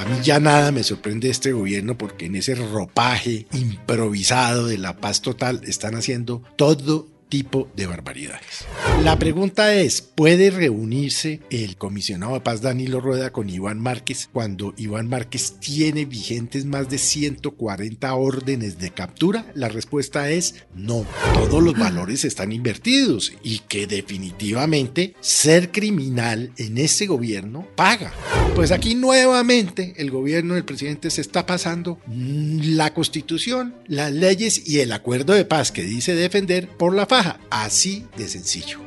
A mí ya nada me sorprende este gobierno porque en ese ropaje improvisado de la paz total están haciendo todo tipo de barbaridades. La pregunta es, ¿puede reunirse el comisionado de paz Danilo Rueda con Iván Márquez cuando Iván Márquez tiene vigentes más de 140 órdenes de captura? La respuesta es no. Todos los valores están invertidos y que definitivamente ser criminal en ese gobierno paga. Pues aquí nuevamente el gobierno del presidente se está pasando la constitución, las leyes y el acuerdo de paz que dice defender por la Así de sencillo.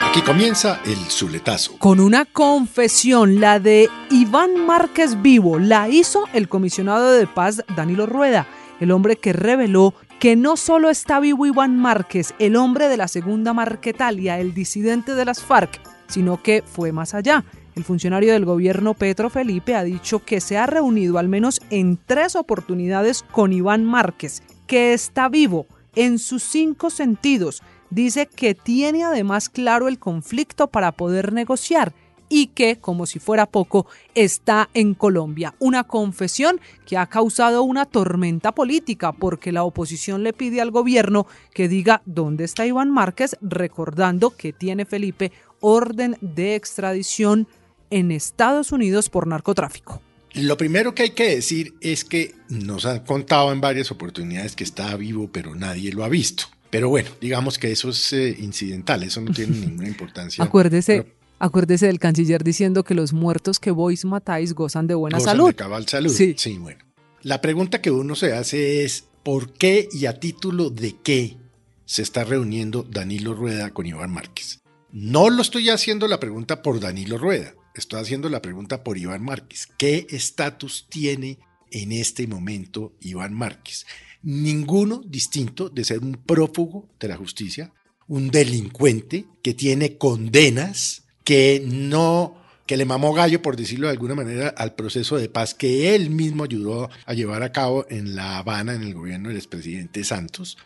Aquí comienza el zuletazo. Con una confesión, la de Iván Márquez Vivo, la hizo el comisionado de paz Danilo Rueda, el hombre que reveló que no solo está vivo Iván Márquez, el hombre de la segunda Marquetalia, el disidente de las FARC, sino que fue más allá. El funcionario del gobierno Petro Felipe ha dicho que se ha reunido al menos en tres oportunidades con Iván Márquez, que está vivo en sus cinco sentidos. Dice que tiene además claro el conflicto para poder negociar y que, como si fuera poco, está en Colombia. Una confesión que ha causado una tormenta política porque la oposición le pide al gobierno que diga dónde está Iván Márquez, recordando que tiene Felipe orden de extradición en Estados Unidos por narcotráfico. Lo primero que hay que decir es que nos han contado en varias oportunidades que está vivo, pero nadie lo ha visto. Pero bueno, digamos que eso es eh, incidental, eso no tiene ninguna importancia. Acuérdese, Pero acuérdese del canciller diciendo que los muertos que vos matáis gozan de buena gozan salud. de cabal salud. Sí. sí, bueno. La pregunta que uno se hace es, ¿por qué y a título de qué se está reuniendo Danilo Rueda con Iván Márquez? No lo estoy haciendo la pregunta por Danilo Rueda, estoy haciendo la pregunta por Iván Márquez. ¿Qué estatus tiene en este momento Iván Márquez? Ninguno distinto de ser un prófugo de la justicia, un delincuente que tiene condenas, que no que le mamó gallo, por decirlo de alguna manera, al proceso de paz que él mismo ayudó a llevar a cabo en La Habana, en el gobierno del expresidente Santos,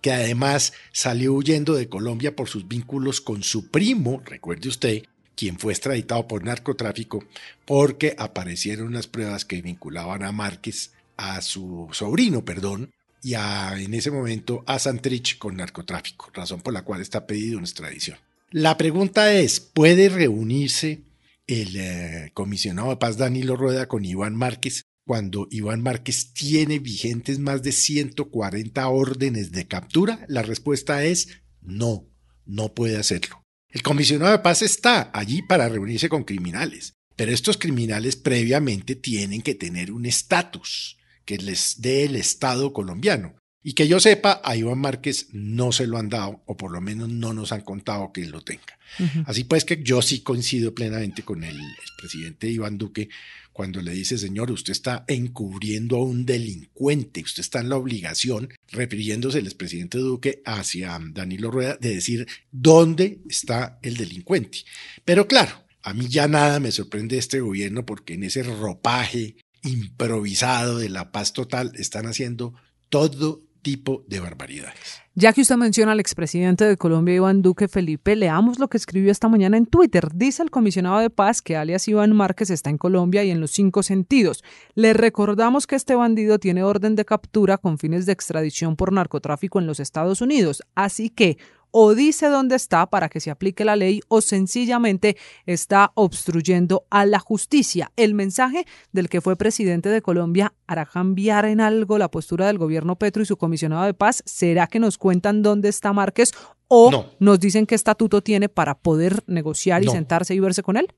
que además salió huyendo de Colombia por sus vínculos con su primo, recuerde usted, quien fue extraditado por narcotráfico, porque aparecieron las pruebas que vinculaban a Márquez, a su sobrino, perdón, y a, en ese momento a Santrich con narcotráfico, razón por la cual está pedido una extradición. La pregunta es, ¿puede reunirse el eh, comisionado de paz Danilo Rueda con Iván Márquez cuando Iván Márquez tiene vigentes más de 140 órdenes de captura? La respuesta es no, no puede hacerlo. El comisionado de paz está allí para reunirse con criminales, pero estos criminales previamente tienen que tener un estatus que les dé el Estado colombiano. Y que yo sepa, a Iván Márquez no se lo han dado, o por lo menos no nos han contado que él lo tenga. Así pues que yo sí coincido plenamente con el presidente Iván Duque cuando le dice, señor, usted está encubriendo a un delincuente, usted está en la obligación, refiriéndose el expresidente Duque hacia Danilo Rueda, de decir dónde está el delincuente. Pero claro, a mí ya nada me sorprende este gobierno porque en ese ropaje improvisado de la paz total están haciendo todo tipo de barbaridades. Ya que usted menciona al expresidente de Colombia, Iván Duque Felipe, leamos lo que escribió esta mañana en Twitter. Dice el comisionado de paz que alias Iván Márquez está en Colombia y en los cinco sentidos. Le recordamos que este bandido tiene orden de captura con fines de extradición por narcotráfico en los Estados Unidos. Así que o dice dónde está para que se aplique la ley o sencillamente está obstruyendo a la justicia. El mensaje del que fue presidente de Colombia hará cambiar en algo la postura del gobierno Petro y su comisionado de paz. ¿Será que nos cuentan dónde está Márquez o No. nos dicen qué estatuto tiene para poder negociar y No. sentarse y verse con él?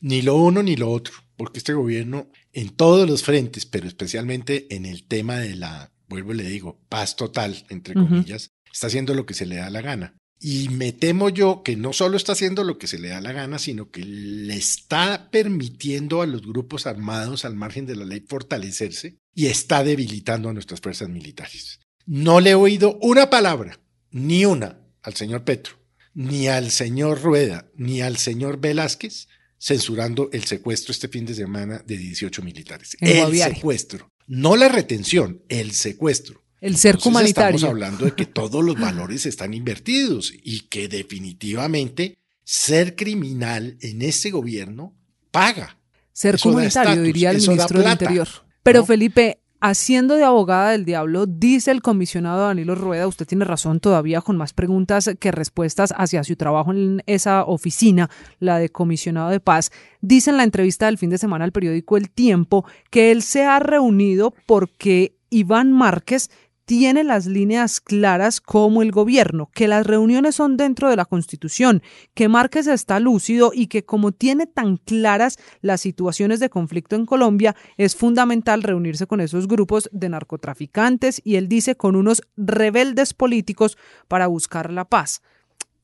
Ni lo uno ni lo otro, porque este gobierno en todos los frentes, pero especialmente en el tema de la, vuelvo y le digo, paz total, entre comillas, está haciendo lo que se le da la gana. Y me temo yo que no solo está haciendo lo que se le da la gana, sino que le está permitiendo a los grupos armados al margen de la ley fortalecerse y está debilitando a nuestras fuerzas militares. No le he oído una palabra, ni una, al señor Petro, ni al señor Rueda, ni al señor Velázquez censurando el secuestro este fin de semana de 18 militares. En el Guaviare. secuestro, no la retención, el secuestro. El Entonces, humanitario. Estamos hablando de que todos los valores están invertidos y que definitivamente ser criminal en este gobierno paga. Cerco Eso estatus, diría el ministro del plata, Interior. Pero ¿no? Felipe, haciendo de abogada del diablo, dice el comisionado Danilo Rueda, usted tiene razón todavía con más preguntas que respuestas hacia su trabajo en esa oficina, la de comisionado de paz, dice en la entrevista del fin de semana al periódico El Tiempo que él se ha reunido porque Iván Márquez tiene las líneas claras como el gobierno, que las reuniones son dentro de la Constitución, que Márquez está lúcido y que como tiene tan claras las situaciones de conflicto en Colombia, es fundamental reunirse con esos grupos de narcotraficantes y él dice con unos rebeldes políticos para buscar la paz.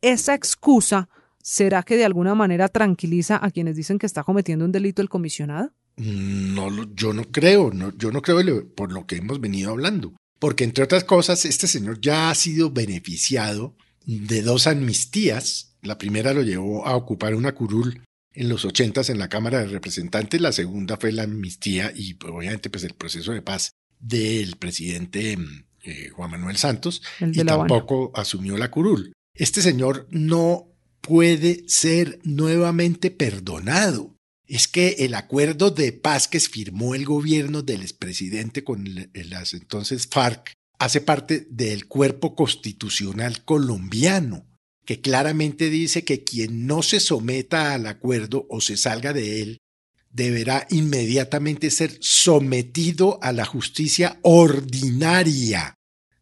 Esa excusa, ¿será que de alguna manera tranquiliza a quienes dicen que está cometiendo un delito el comisionado? No, yo no creo, no, yo no creo por lo que hemos venido hablando. Porque entre otras cosas, este señor ya ha sido beneficiado de dos amnistías. La primera lo llevó a ocupar una curul en los ochentas en la Cámara de Representantes. La segunda fue la amnistía y obviamente pues el proceso de paz del presidente mm, eh, Juan Manuel Santos El y tampoco asumió la curul. Este señor no puede ser nuevamente perdonado. Es que el acuerdo de paz que firmó el gobierno del expresidente con las entonces FARC hace parte del cuerpo constitucional colombiano, que claramente dice que quien no se someta al acuerdo o se salga de él deberá inmediatamente ser sometido a la justicia ordinaria,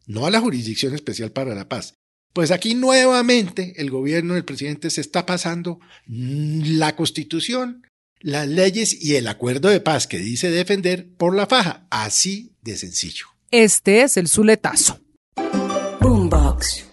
no a la Jurisdicción Especial para la Paz. Pues aquí nuevamente el gobierno del presidente se está pasando la constitución, las leyes y el acuerdo de paz que dice defender por la faja. Así de sencillo. Este es el Zuletazo. Boombox.